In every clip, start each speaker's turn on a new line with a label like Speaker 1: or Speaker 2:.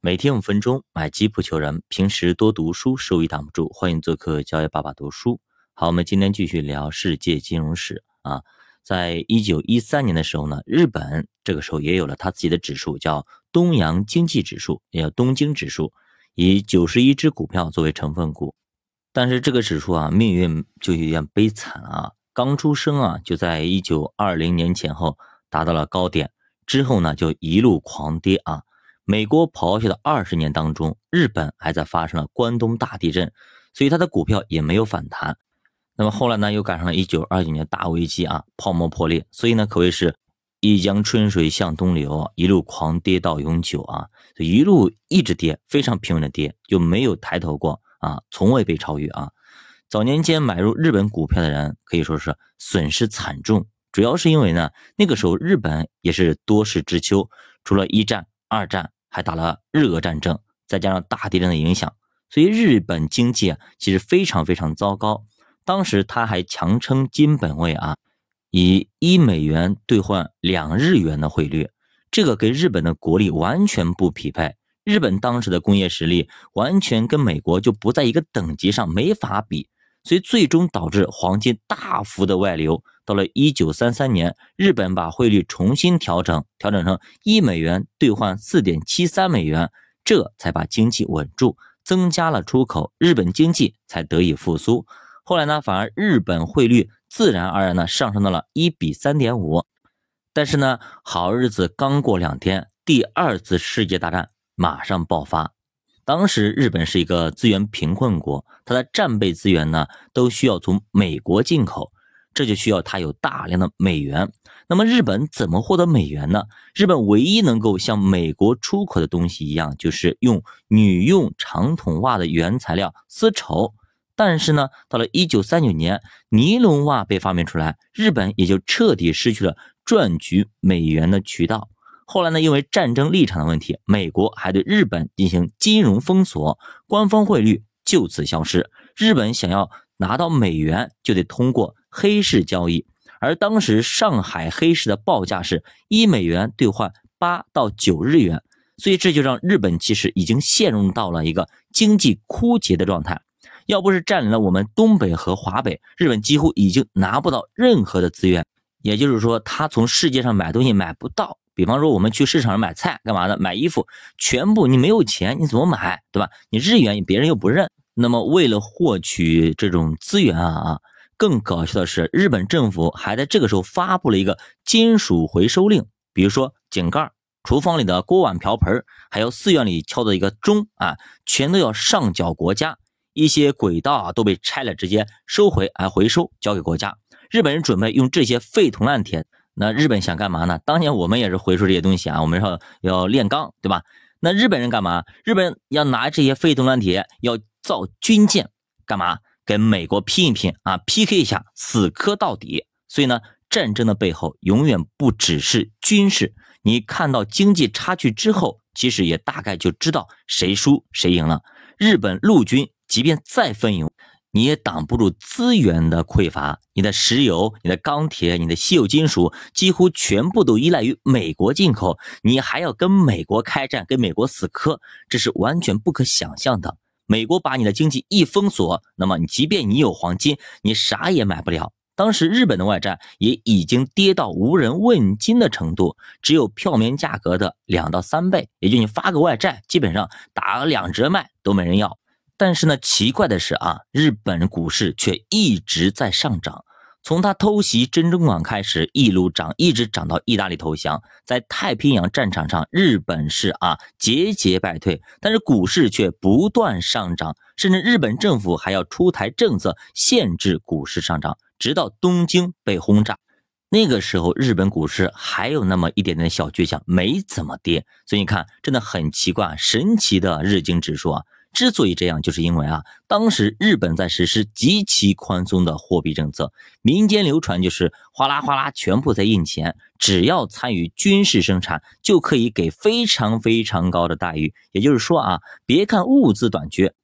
Speaker 1: 每天五分钟，买基不求人。平时多读书，收益挡不住。欢迎做客教育爸爸读书。好，我们今天继续聊世界金融史啊。在一九一三年的时候呢，日本这个时候也有了他自己的指数，叫东洋经济指数，也叫东京指数，以九十一只股票作为成分股。但是这个指数啊，命运就有点悲惨啊。刚出生啊，就在一九二零年前后达到了高点，之后呢，就一路狂跌啊。美国咆哮的二十年当中，日本还在发生了关东大地震，所以它的股票也没有反弹。那么后来呢，又赶上了一九二九年大危机啊，泡沫破裂，所以呢，可谓是一江春水向东流，一路狂跌到永久啊，一路一直跌，非常平稳的跌，就没有抬头过啊，从未被超越啊。早年间买入日本股票的人可以说是损失惨重，主要是因为呢，那个时候日本也是多事之秋，除了一战、二战。还打了日俄战争，再加上大地震的影响，所以日本经济啊其实非常非常糟糕。当时他还强撑金本位啊，以一美元兑换两日元的汇率，这个跟日本的国力完全不匹配。日本当时的工业实力完全跟美国就不在一个等级上，没法比。所以最终导致黄金大幅的外流。到了一九三三年，日本把汇率重新调整，调整成一美元兑换四点七三美元，这才把经济稳住，增加了出口，日本经济才得以复苏。后来呢，反而日本汇率自然而然的上升到了一比三点五。但是呢，好日子刚过两天，第二次世界大战马上爆发。当时日本是一个资源贫困国，它的战备资源呢都需要从美国进口，这就需要它有大量的美元。那么日本怎么获得美元呢？日本唯一能够向美国出口的东西一样，就是用女用长筒袜的原材料丝绸。但是呢，到了一九三九年，尼龙袜被发明出来，日本也就彻底失去了赚取美元的渠道。后来呢，因为战争立场的问题，美国还对日本进行金融封锁，官方汇率就此消失。日本想要拿到美元，就得通过黑市交易，而当时上海黑市的报价是一美元兑换八到九日元，所以这就让日本其实已经陷入到了一个经济枯竭的状态。要不是占领了我们东北和华北，日本几乎已经拿不到任何的资源，也就是说，他从世界上买东西买不到。比方说，我们去市场上买菜干嘛的？买衣服，全部你没有钱，你怎么买，对吧？你日元别人又不认。那么，为了获取这种资源啊啊，更搞笑的是，日本政府还在这个时候发布了一个金属回收令。比如说，井盖、厨房里的锅碗瓢盆，还有寺院里敲的一个钟啊，全都要上缴国家。一些轨道啊都被拆了，直接收回，还回收交给国家。日本人准备用这些废铜烂铁。那日本想干嘛呢？当年我们也是回收这些东西啊，我们要要炼钢，对吧？那日本人干嘛？日本要拿这些废铜烂铁要造军舰，干嘛？跟美国拼一拼啊，PK 一下，死磕到底。所以呢，战争的背后永远不只是军事。你看到经济差距之后，其实也大概就知道谁输谁赢了。日本陆军即便再奋勇。你也挡不住资源的匮乏，你的石油、你的钢铁、你的稀有金属几乎全部都依赖于美国进口，你还要跟美国开战，跟美国死磕，这是完全不可想象的。美国把你的经济一封锁，那么你即便你有黄金，你啥也买不了。当时日本的外债也已经跌到无人问津的程度，只有票面价格的两到三倍，也就你发个外债，基本上打个两折卖都没人要。但是呢，奇怪的是啊，日本股市却一直在上涨。从他偷袭珍珠港开始，一路涨，一直涨到意大利投降。在太平洋战场上，日本是啊节节败退，但是股市却不断上涨，甚至日本政府还要出台政策限制股市上涨，直到东京被轰炸。那个时候，日本股市还有那么一点点小倔强，没怎么跌。所以你看，真的很奇怪，神奇的日经指数啊。之所以这样，就是因为啊，当时日本在实施极其宽松的货币政策，民间流传就是哗啦哗啦全部在印钱，只要参与军事生产就可以给非常非常高的待遇。也就是说啊，别看物资短缺，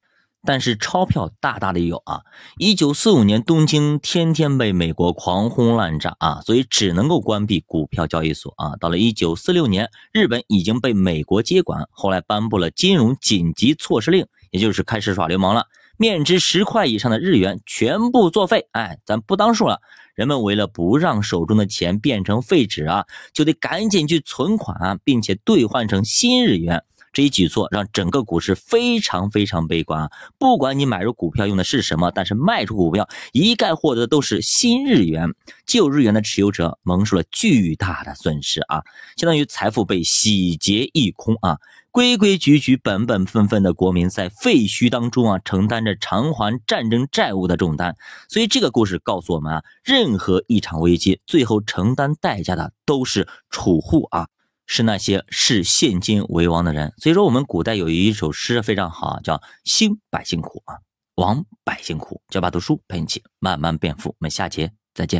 Speaker 1: 但是钞票大大的有啊。一九四五年，东京天天被美国狂轰滥炸啊，所以只能够关闭股票交易所啊。到了一九四六年，日本已经被美国接管，后来颁布了金融紧急措施令，也就是开始耍流氓了。面值十块以上的日元全部作废，哎，咱不当数了。人们为了不让手中的钱变成废纸啊，就得赶紧去存款，并且兑换成新日元。这一举措让整个股市非常非常悲观啊！不管你买入股票用的是什么，但是卖出股票一概获得的都是新日元，旧日元的持有者蒙受了巨大的损失啊！相当于财富被洗劫一空啊！规规矩矩、本本分分的国民在废墟当中啊，承担着偿还战争债务的重担。所以这个故事告诉我们啊，任何一场危机，最后承担代价的都是储户啊。是那些视现金为王的人，所以说我们古代有一首诗非常好，叫“兴百姓苦啊，亡百姓苦”。教爸读书陪你一起慢慢变富，我们下节再见。